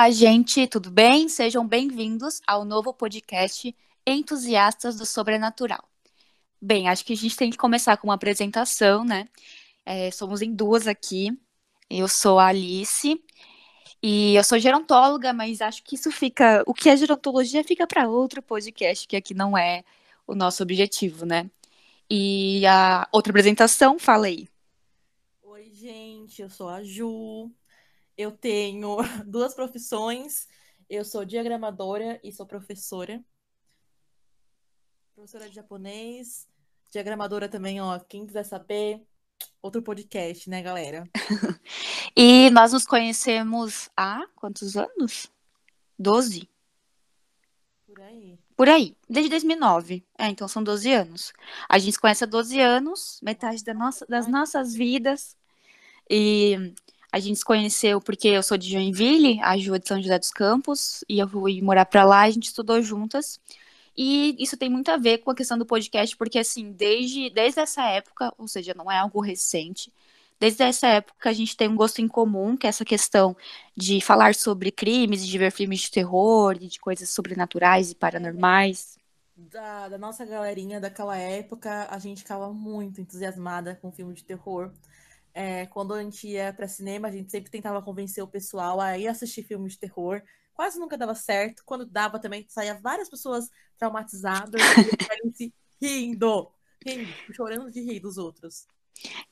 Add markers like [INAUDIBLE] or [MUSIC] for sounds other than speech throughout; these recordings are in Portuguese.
Olá, gente, tudo bem? Sejam bem-vindos ao novo podcast Entusiastas do Sobrenatural. Bem, acho que a gente tem que começar com uma apresentação, né? É, somos em duas aqui. Eu sou a Alice e eu sou gerontóloga, mas acho que isso fica. O que é gerontologia fica para outro podcast, que aqui não é o nosso objetivo, né? E a outra apresentação, fala aí. Oi, gente, eu sou a Ju. Eu tenho [LAUGHS] duas profissões. Eu sou diagramadora e sou professora. Professora de japonês, diagramadora também, ó. Quem quiser saber, outro podcast, né, galera? [LAUGHS] e nós nos conhecemos há quantos anos? Doze? Por aí. Por aí, desde 2009. É, então são 12 anos. A gente se conhece há 12 anos, metade da nossa, das nossas vidas. E a gente se conheceu porque eu sou de Joinville, a Ju é de São José dos Campos, e eu fui morar para lá, a gente estudou juntas. E isso tem muito a ver com a questão do podcast, porque assim, desde, desde essa época, ou seja, não é algo recente, desde essa época a gente tem um gosto em comum, que é essa questão de falar sobre crimes, de ver filmes de terror, de coisas sobrenaturais e paranormais. Da, da nossa galerinha daquela época, a gente ficava muito entusiasmada com filme de terror. É, quando a gente ia para cinema, a gente sempre tentava convencer o pessoal a ir assistir filmes de terror. Quase nunca dava certo. Quando dava também, saía várias pessoas traumatizadas e rindo, rindo, chorando de rir dos outros.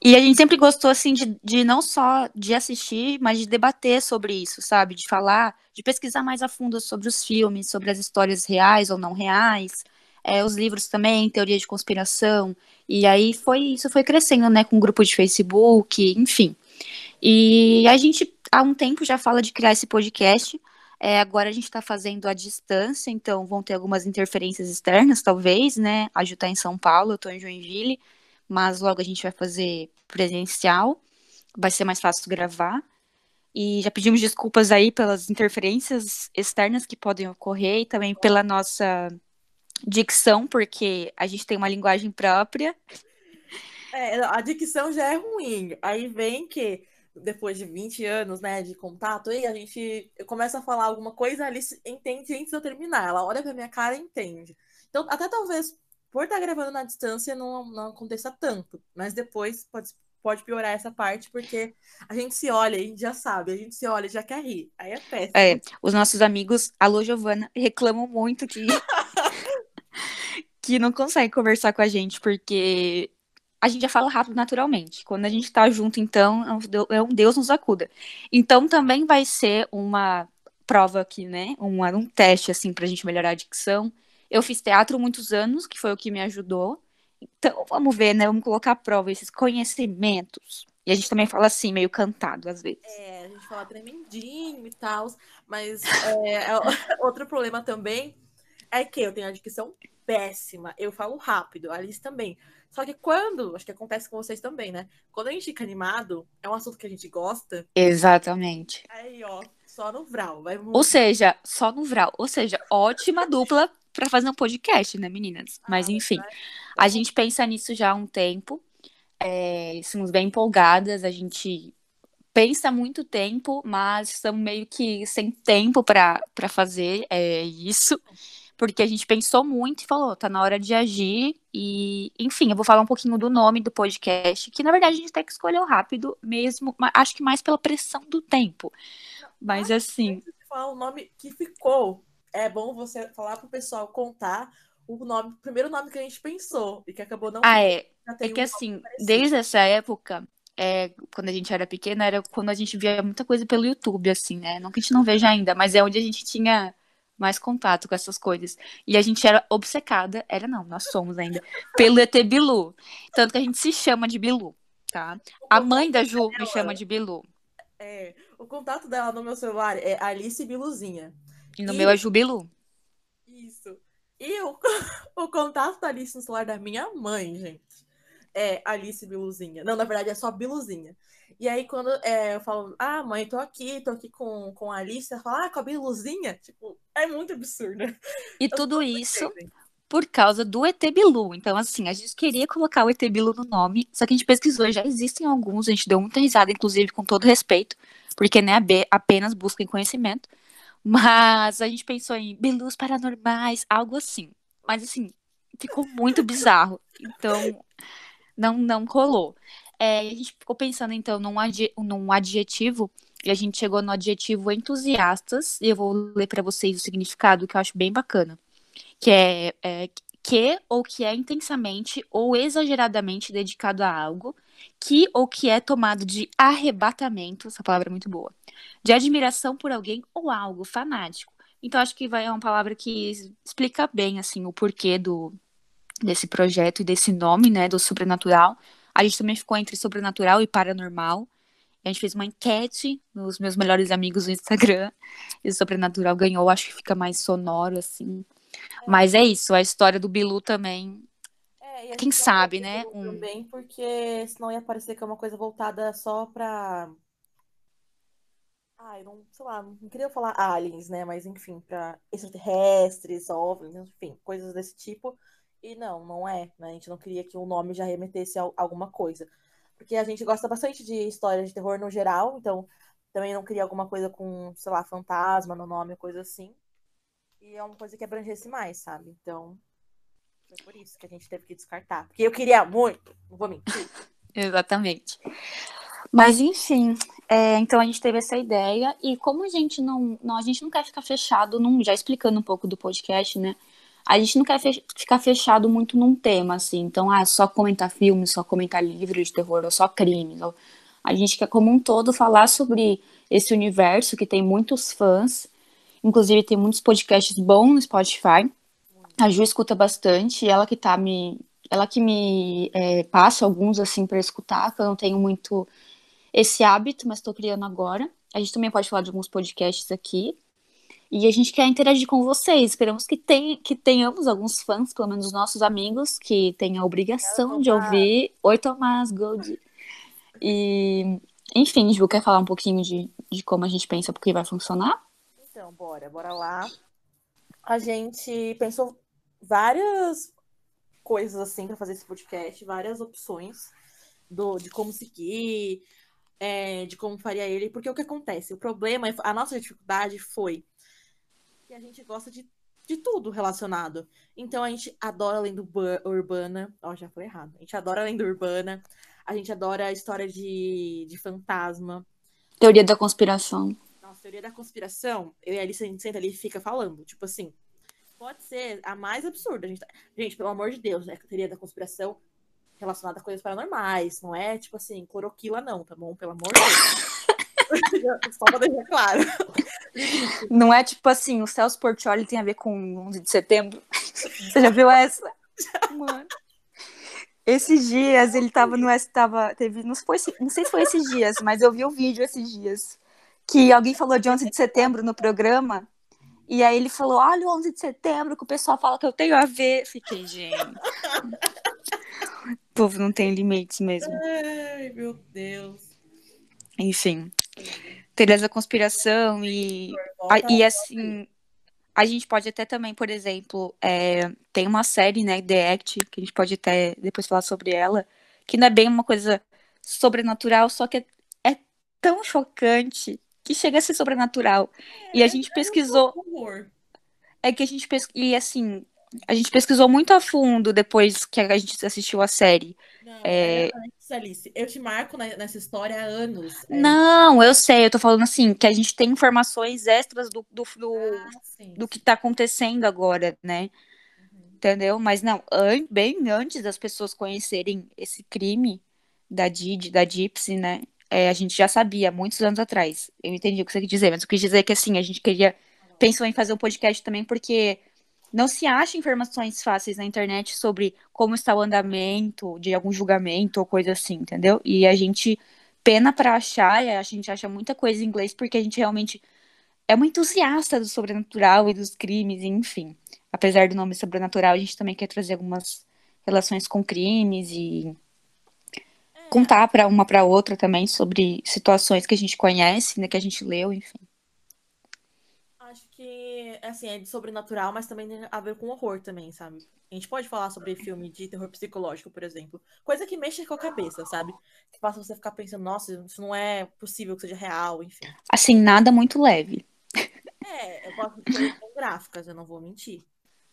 E a gente sempre gostou, assim, de, de não só de assistir, mas de debater sobre isso, sabe? De falar, de pesquisar mais a fundo sobre os filmes, sobre as histórias reais ou não reais, é, os livros também, teoria de conspiração. E aí foi isso foi crescendo, né, com um grupo de Facebook, enfim. E a gente há um tempo já fala de criar esse podcast. É, agora a gente está fazendo à distância, então vão ter algumas interferências externas, talvez, né? A Ju tá em São Paulo, eu estou em Joinville, mas logo a gente vai fazer presencial, vai ser mais fácil gravar. E já pedimos desculpas aí pelas interferências externas que podem ocorrer e também pela nossa dicção, porque a gente tem uma linguagem própria. É, a dicção já é ruim. Aí vem que depois de 20 anos, né, de contato, aí a gente começa a falar alguma coisa, ali entende antes de eu terminar. Ela olha pra minha cara e entende. Então, até talvez por estar gravando na distância não, não aconteça tanto, mas depois pode, pode piorar essa parte, porque a gente se olha e já sabe, a gente se olha e já quer rir. Aí é péssimo. É, os nossos amigos, alô Giovana, reclamam muito que [LAUGHS] que não consegue conversar com a gente, porque a gente já fala rápido naturalmente. Quando a gente tá junto, então, é um Deus nos acuda. Então, também vai ser uma prova aqui, né? Um, um teste, assim, pra gente melhorar a dicção. Eu fiz teatro muitos anos, que foi o que me ajudou. Então, vamos ver, né? Vamos colocar à prova esses conhecimentos. E a gente também fala assim, meio cantado, às vezes. É, a gente fala tremendinho e tal, mas é, é, [LAUGHS] outro problema também é que eu tenho a dicção péssima. Eu falo rápido, a Alice também. Só que quando, acho que acontece com vocês também, né? Quando a gente fica animado, é um assunto que a gente gosta. Exatamente. Aí, ó, só no Vral. Vai Ou seja, só no Vral. Ou seja, ótima [LAUGHS] dupla para fazer um podcast, né, meninas? Mas ah, enfim, a gente pensa nisso já há um tempo. É, estamos bem empolgadas, a gente pensa muito tempo, mas estamos meio que sem tempo para fazer é, isso porque a gente pensou muito e falou, tá na hora de agir. E, enfim, eu vou falar um pouquinho do nome do podcast, que na verdade a gente tem que escolher rápido mesmo, acho que mais pela pressão do tempo. Mas assim. Falar o nome que ficou. É bom você falar pro pessoal contar o nome, o primeiro nome que a gente pensou e que acabou não. Ah, é. É que um assim, desde essa época, é, quando a gente era pequena, era quando a gente via muita coisa pelo YouTube, assim, né? Não que a gente não veja ainda, mas é onde a gente tinha mais contato com essas coisas. E a gente era obcecada, era não, nós somos ainda, pelo ET Bilu. Tanto que a gente se chama de Bilu, tá? A mãe da Ju me chama de Bilu. É, o contato dela no meu celular é Alice Biluzinha. E no e... meu é Ju Bilu. Isso. E o, [LAUGHS] o contato da Alice no celular da minha mãe, gente, é Alice Biluzinha. Não, na verdade é só Biluzinha. E aí, quando é, eu falo, ah, mãe, tô aqui, tô aqui com, com a Alice, ela fala, ah, com a Biluzinha? Tipo, é muito absurdo. E eu tudo isso por causa do ET Bilu. Então, assim, a gente queria colocar o ET Bilu no nome, só que a gente pesquisou, já existem alguns, a gente deu muita risada, inclusive, com todo respeito, porque não é apenas busca em conhecimento. Mas a gente pensou em Belus Paranormais, algo assim. Mas assim, ficou muito bizarro. Então, não, não rolou. É, a gente ficou pensando, então, num, num adjetivo, e a gente chegou no adjetivo entusiastas, e eu vou ler para vocês o significado, que eu acho bem bacana. Que é, é que ou que é intensamente ou exageradamente dedicado a algo, que ou que é tomado de arrebatamento, essa palavra é muito boa, de admiração por alguém ou algo fanático. Então acho que vai é uma palavra que explica bem assim o porquê do desse projeto e desse nome, né, do sobrenatural. A gente também ficou entre sobrenatural e paranormal. A gente fez uma enquete nos meus melhores amigos no Instagram. E o sobrenatural ganhou, acho que fica mais sonoro assim. É. Mas é isso, a história do Bilu também. É, Quem sabe, né? Um... Também porque senão ia parecer que é uma coisa voltada só pra. Ai, não, sei lá, não queria falar aliens, né? Mas enfim, pra extraterrestres, OVNIs, enfim, coisas desse tipo. E não, não é, né? A gente não queria que o nome já remetesse a alguma coisa. Porque a gente gosta bastante de histórias de terror no geral, então também não queria alguma coisa com, sei lá, fantasma no nome, coisa assim. E é uma coisa que abrangesse mais, sabe? Então, foi por isso que a gente teve que descartar. Porque eu queria muito, não vou mentir. [LAUGHS] Exatamente. Mas enfim, é, então a gente teve essa ideia e como a gente não, não a gente não quer ficar fechado, num, já explicando um pouco do podcast, né? A gente não quer fech ficar fechado muito num tema, assim. Então, ah, só comentar filmes, só comentar livros de terror, ou só crimes. Ou... A gente quer, como um todo, falar sobre esse universo que tem muitos fãs Inclusive, tem muitos podcasts bons no Spotify. A Ju escuta bastante, ela que tá me. Ela que me é, passa alguns assim para escutar, que eu não tenho muito esse hábito, mas estou criando agora. A gente também pode falar de alguns podcasts aqui. E a gente quer interagir com vocês. Esperamos que, tem, que tenhamos alguns fãs, pelo menos nossos amigos, que têm a obrigação de ouvir. Oi, Tomás, Gold. E, enfim, Ju, quer falar um pouquinho de, de como a gente pensa porque vai funcionar? Então, bora, bora lá. A gente pensou várias coisas assim para fazer esse podcast, várias opções do, de como seguir, é, de como faria ele, porque o que acontece? O problema, a nossa dificuldade foi que a gente gosta de, de tudo relacionado. Então a gente adora lenda urbana. Ó, já falei errado. A gente adora lenda urbana. A gente adora a história de, de fantasma. Teoria da conspiração nossa, teoria da conspiração, eu e a Alice, a gente senta ali e fica falando. Tipo assim, pode ser a mais absurda. A gente, tá... gente pelo amor de Deus, né? A teoria da conspiração relacionada a coisas paranormais. Não é, tipo assim, cloroquila, não, tá bom? Pelo amor de Deus. [LAUGHS] Só pra deixar claro. Não é tipo assim, o Celso Portioli tem a ver com 11 de setembro. [LAUGHS] Você já viu essa? Mano. Esses dias ele tava no tava teve não foi não sei se foi esses dias, mas eu vi o um vídeo esses dias que alguém falou de 11 de setembro no programa. E aí ele falou: Olha o 11 de setembro, que o pessoal fala que eu tenho a ver. Fiquei, gente. o povo não tem limites mesmo. Ai, meu Deus. Enfim. Teoria conspiração e. A, e assim. A gente pode até também, por exemplo, é, tem uma série, né, The Act, que a gente pode até depois falar sobre ela, que não é bem uma coisa sobrenatural, só que é, é tão chocante que chega a ser sobrenatural. É, e a é, gente é pesquisou. Um é que a gente pesquisou. E assim, a gente pesquisou muito a fundo depois que a gente assistiu a série. Não, é... Alice, eu te marco nessa história há anos. É. Não, eu sei, eu tô falando assim, que a gente tem informações extras do, do, do, ah, sim, do que tá acontecendo agora, né? Uhum. Entendeu? Mas não, an bem antes das pessoas conhecerem esse crime da Didi, da Gypsy, né? é, a gente já sabia muitos anos atrás. Eu entendi o que você quis dizer, mas eu quis dizer que assim, a gente queria. Pensou em fazer um podcast também porque não se acha informações fáceis na internet sobre como está o andamento de algum julgamento ou coisa assim, entendeu? E a gente pena para achar, e a gente acha muita coisa em inglês porque a gente realmente é uma entusiasta do sobrenatural e dos crimes, enfim. Apesar do nome sobrenatural, a gente também quer trazer algumas relações com crimes e contar para uma para outra também sobre situações que a gente conhece, né, que a gente leu, enfim. Que assim, é de sobrenatural, mas também tem a ver com horror também, sabe? A gente pode falar sobre filme de terror psicológico, por exemplo. Coisa que mexe com a cabeça, sabe? Que faça você ficar pensando, nossa, isso não é possível que seja real, enfim. Assim, nada muito leve. É, eu posso ter gráficas, eu não vou mentir.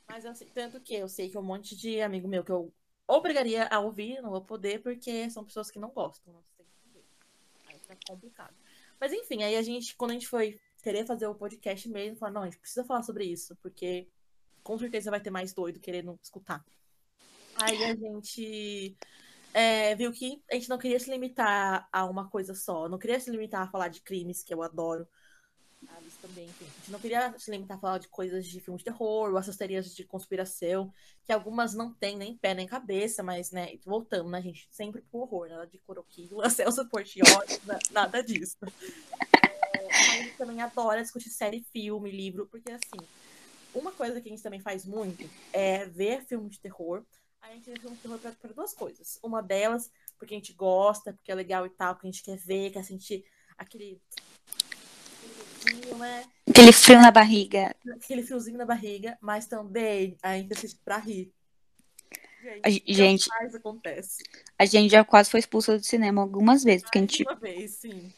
Mas assim, tanto que eu sei que um monte de amigo meu que eu obrigaria a ouvir, não vou poder, porque são pessoas que não gostam. Não sei Aí fica complicado. Mas enfim, aí a gente, quando a gente foi querer fazer o podcast mesmo, falar, não, a gente precisa falar sobre isso, porque com certeza vai ter mais doido querendo escutar. Aí a gente é, viu que a gente não queria se limitar a uma coisa só, não queria se limitar a falar de crimes, que eu adoro. Alice também, enfim. A gente não queria se limitar a falar de coisas de filmes de terror, ou essas teorias de conspiração, que algumas não tem nem pé nem cabeça, mas, né, voltando, né, gente, sempre pro horror, nada de coroquilo, [LAUGHS] Celso Portioli, nada disso. A gente também adora discutir série, filme, livro, porque, assim, uma coisa que a gente também faz muito é ver filme de terror, a gente vê filme de terror para duas coisas. Uma delas, porque a gente gosta, porque é legal e tal, porque a gente quer ver, quer sentir aquele né? Aquele frio na barriga. Aquele friozinho na barriga, mas também a gente assiste pra rir. Gente, a gente, mais acontece. A gente já quase foi expulsa do cinema algumas vezes, porque a gente. Uma vez, sim.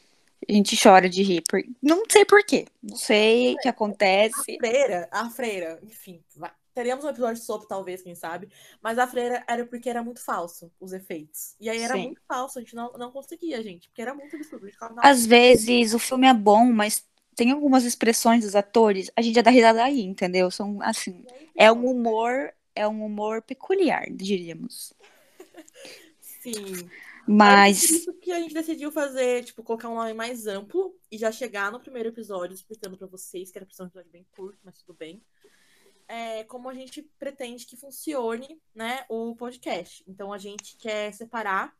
A gente chora de rir. Por... Não sei porquê. Não sei o que acontece. A freira, a freira, enfim, vai. Teríamos um episódio sobre, talvez, quem sabe. Mas a freira era porque era muito falso, os efeitos. E aí era Sim. muito falso, a gente não, não conseguia, gente. Porque era muito absurdo. Às vezes o filme é bom, mas tem algumas expressões dos atores, a gente já dá risada aí, entendeu? São assim, é um humor, é um humor peculiar, diríamos. [LAUGHS] Sim. Mas. É isso que a gente decidiu fazer, tipo, colocar um nome mais amplo e já chegar no primeiro episódio explicando para vocês, que era um episódio bem curto, mas tudo bem. É, como a gente pretende que funcione, né, o podcast. Então a gente quer separar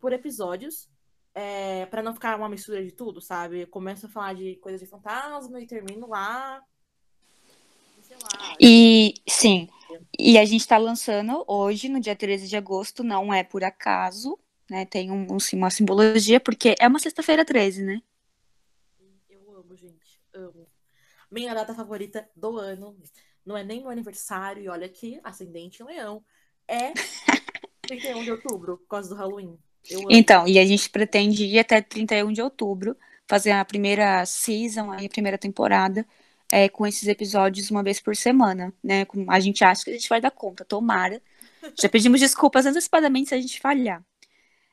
por episódios é, para não ficar uma mistura de tudo, sabe? Eu começo a falar de coisas de fantasma e termino lá. Sei lá. E sim. E a gente está lançando hoje, no dia 13 de agosto, não é por acaso, né? Tem um, um uma simbologia, porque é uma sexta-feira 13, né? Eu amo, gente. Amo. Minha data favorita do ano. Não é nem meu aniversário, e olha aqui, ascendente em leão. É [LAUGHS] 31 de outubro, por causa do Halloween. Então, e a gente pretende ir até 31 de outubro, fazer a primeira season, a primeira temporada, é, com esses episódios uma vez por semana, né? A gente acha que a gente vai dar conta, tomara. [LAUGHS] Já pedimos desculpas antecipadamente se a gente falhar.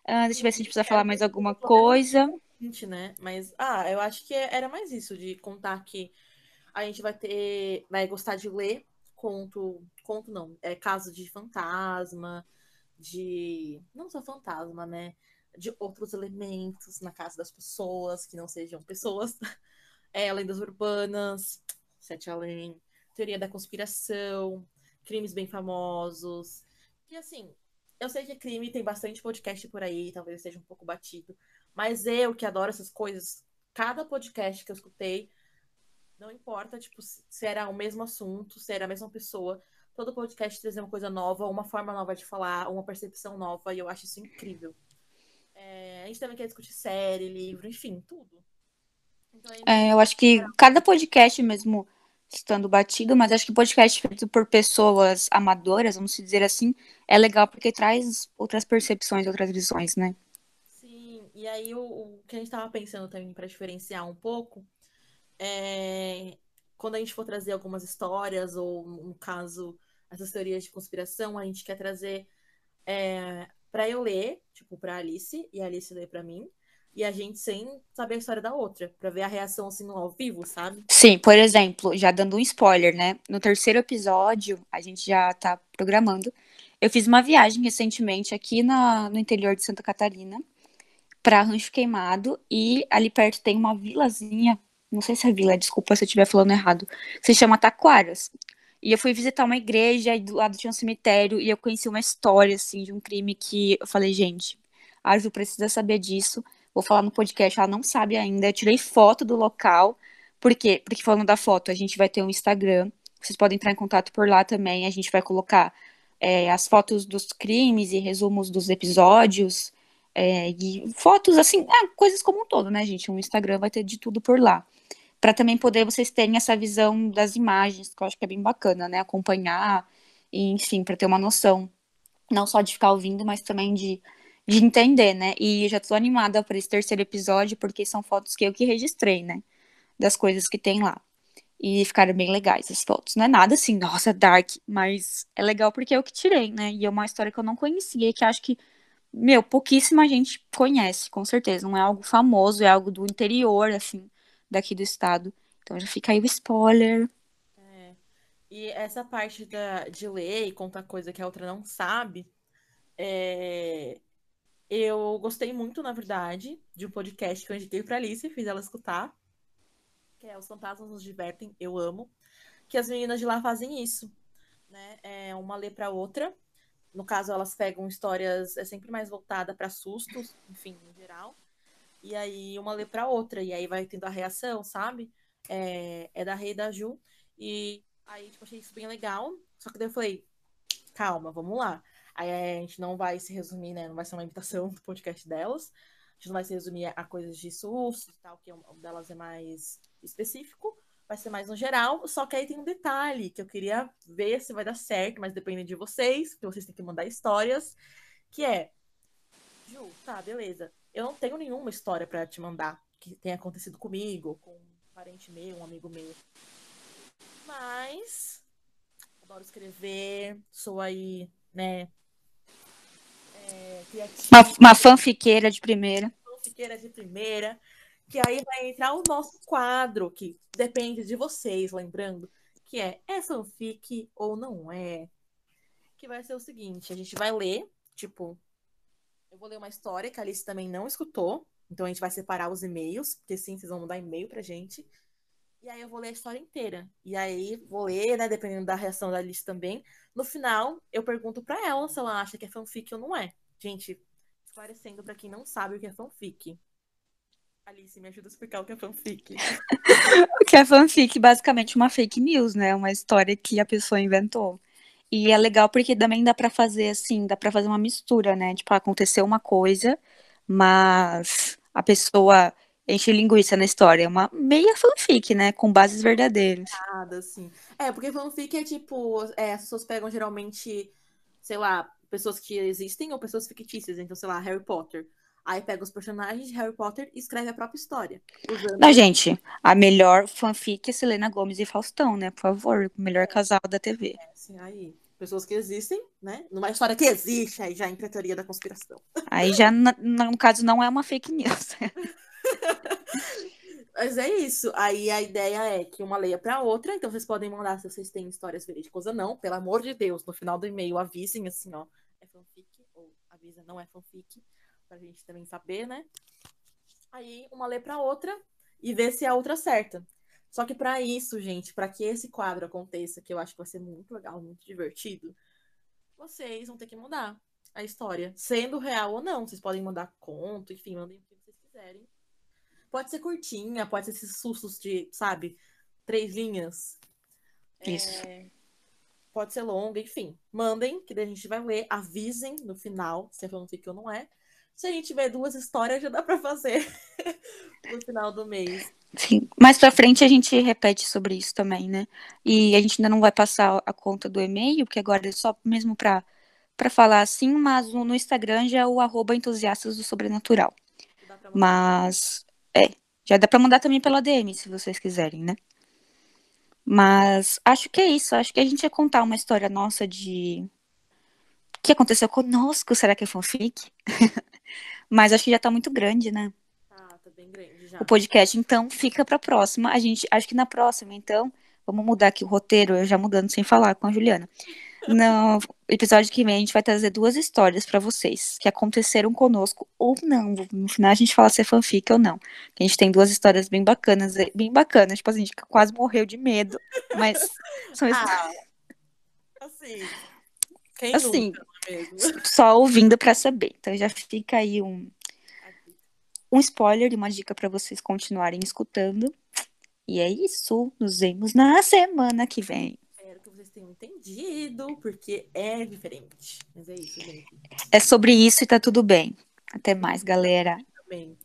Uh, deixa eu ver se a gente precisa falar mais alguma coisa. Né? Mas, ah, eu acho que era mais isso, de contar que a gente vai ter, vai gostar de ler conto, conto não, é caso de fantasma, de não só fantasma, né? De outros elementos na casa das pessoas que não sejam pessoas. [LAUGHS] É, lendas urbanas, Sete Além, teoria da conspiração, crimes bem famosos. E assim, eu sei que crime tem bastante podcast por aí, talvez seja um pouco batido, mas eu que adoro essas coisas, cada podcast que eu escutei, não importa, tipo, se era o mesmo assunto, se era a mesma pessoa, todo podcast trazer uma coisa nova, uma forma nova de falar, uma percepção nova, e eu acho isso incrível. É, a gente também quer discutir série, livro, enfim, tudo. Então, é, eu acho que cada podcast mesmo estando batido, mas acho que podcast feito por pessoas amadoras, vamos dizer assim, é legal porque traz outras percepções, outras visões, né? Sim, e aí o, o que a gente estava pensando também para diferenciar um pouco é quando a gente for trazer algumas histórias ou um caso essas teorias de conspiração, a gente quer trazer é, para eu ler, tipo, para Alice, e a Alice ler para mim, e a gente sem saber a história da outra, para ver a reação assim no ao vivo, sabe? Sim, por exemplo, já dando um spoiler, né? No terceiro episódio, a gente já tá programando. Eu fiz uma viagem recentemente aqui na, no interior de Santa Catarina para Rancho Queimado e ali perto tem uma vilazinha, não sei se é vila, desculpa se eu estiver falando errado, se chama Taquaras. E eu fui visitar uma igreja e do lado tinha um cemitério e eu conheci uma história, assim, de um crime que eu falei, gente, a Ju precisa saber disso. Vou falar no podcast, ela não sabe ainda. Eu tirei foto do local. Por quê? Porque falando da foto, a gente vai ter um Instagram. Vocês podem entrar em contato por lá também. A gente vai colocar é, as fotos dos crimes e resumos dos episódios. É, e fotos, assim, ah, coisas como um todo, né, gente? Um Instagram vai ter de tudo por lá para também poder vocês terem essa visão das imagens, que eu acho que é bem bacana, né? Acompanhar, e, enfim, para ter uma noção, não só de ficar ouvindo, mas também de, de entender, né? E já tô animada para esse terceiro episódio, porque são fotos que eu que registrei, né? Das coisas que tem lá. E ficaram bem legais as fotos. Não é nada assim, nossa, dark, mas é legal porque é o que tirei, né? E é uma história que eu não conhecia e que acho que, meu, pouquíssima gente conhece, com certeza. Não é algo famoso, é algo do interior, assim, daqui do estado. Então já fica aí o spoiler. É. E essa parte da, de ler e contar coisa que a outra não sabe, é... eu gostei muito, na verdade, de um podcast que eu indiquei pra Alice, fiz ela escutar que é Os Fantasmas Nos Divertem, eu amo, que as meninas de lá fazem isso, né? É uma lê para outra. No caso, elas pegam histórias, é sempre mais voltada para sustos, enfim, em geral. E aí uma lê para outra, e aí vai tendo a reação, sabe? É, é da Rei da Ju. E aí, tipo, achei isso bem legal. Só que daí eu falei, calma, vamos lá. A gente não vai se resumir, né? Não vai ser uma imitação [LAUGHS] do podcast delas. A gente não vai se resumir a coisas de susto e tal, que um delas é mais específico, vai ser mais no geral, só que aí tem um detalhe que eu queria ver se vai dar certo, mas depende de vocês, porque vocês têm que mandar histórias, que é Ju, tá, beleza. Eu não tenho nenhuma história para te mandar que tenha acontecido comigo, com um parente meu, um amigo meu. Mas adoro escrever, sou aí, né, é, uma, uma fanfiqueira de primeira. Fanfiqueira de primeira. Que aí vai entrar o nosso quadro, que depende de vocês, lembrando, que é é fanfic ou não é? Que vai ser o seguinte, a gente vai ler, tipo, eu vou ler uma história que a Alice também não escutou, então a gente vai separar os e-mails, porque sim, vocês vão mandar e-mail pra gente. E aí eu vou ler a história inteira. E aí vou ler, né, dependendo da reação da Alice também. No final, eu pergunto para ela se ela acha que é fanfic ou não é. Gente, esclarecendo para quem não sabe o que é fanfic. Alice, me ajuda a explicar o que é fanfic. [LAUGHS] o que é fanfic? Basicamente uma fake news, né? Uma história que a pessoa inventou. E é legal porque também dá para fazer assim, dá para fazer uma mistura, né? Tipo, aconteceu uma coisa, mas a pessoa enche linguiça na história. É uma meia fanfic, né? Com bases verdadeiras. Nada, assim. É, porque fanfic é tipo, é, as pessoas pegam geralmente, sei lá, pessoas que existem ou pessoas fictícias. Então, sei lá, Harry Potter. Aí pega os personagens de Harry Potter e escreve a própria história. Usando... Não, gente, a melhor fanfic é Selena Gomes e Faustão, né? Por favor, o melhor é. casal da TV. É, sim, aí. Pessoas que existem, né? Numa história que existe, aí já entra a teoria da conspiração. Aí já, no caso, não é uma fake news. [LAUGHS] Mas é isso. Aí a ideia é que uma leia para outra, então vocês podem mandar se vocês têm histórias verídicas ou não. Pelo amor de Deus, no final do e-mail avisem assim, ó, é fanfic ou avisa não é fanfic pra gente também saber, né? Aí uma lê pra outra e ver se a outra acerta. Só que para isso, gente, para que esse quadro aconteça, que eu acho que vai ser muito legal, muito divertido, vocês vão ter que mudar a história, sendo real ou não. Vocês podem mandar conto, enfim, mandem o que vocês quiserem. Pode ser curtinha, pode ser esses sustos de, sabe, três linhas. Isso. É, pode ser longa, enfim. Mandem, que daí a gente vai ler. Avisem no final se é fanfic ou não é. Se a gente tiver duas histórias, já dá para fazer [LAUGHS] no final do mês. Sim, mais pra frente a gente repete sobre isso também, né? E a gente ainda não vai passar a conta do e-mail, porque agora é só mesmo pra, pra falar assim, mas no Instagram já é o arroba entusiastas do sobrenatural. Mas, é, já dá pra mandar também pela DM, se vocês quiserem, né? Mas acho que é isso, acho que a gente ia contar uma história nossa de... O que aconteceu conosco, será que é fanfic? [LAUGHS] Mas acho que já tá muito grande, né? Ah, tá bem grande já. O podcast, então, fica pra próxima. A gente, acho que na próxima, então, vamos mudar aqui o roteiro, eu já mudando sem falar com a Juliana. No episódio que vem, a gente vai trazer duas histórias para vocês que aconteceram conosco ou não. No final, a gente fala se é fanfic ou não. A gente tem duas histórias bem bacanas, bem bacanas. Tipo assim, a gente quase morreu de medo, mas [LAUGHS] são ah, assim, quem assim, é só ouvindo para saber. Então já fica aí um um spoiler e uma dica para vocês continuarem escutando. E é isso. Nos vemos na semana que vem. Que vocês tenham entendido, porque é diferente. Mas é isso, gente. É sobre isso e tá tudo bem. Até mais, galera. Também.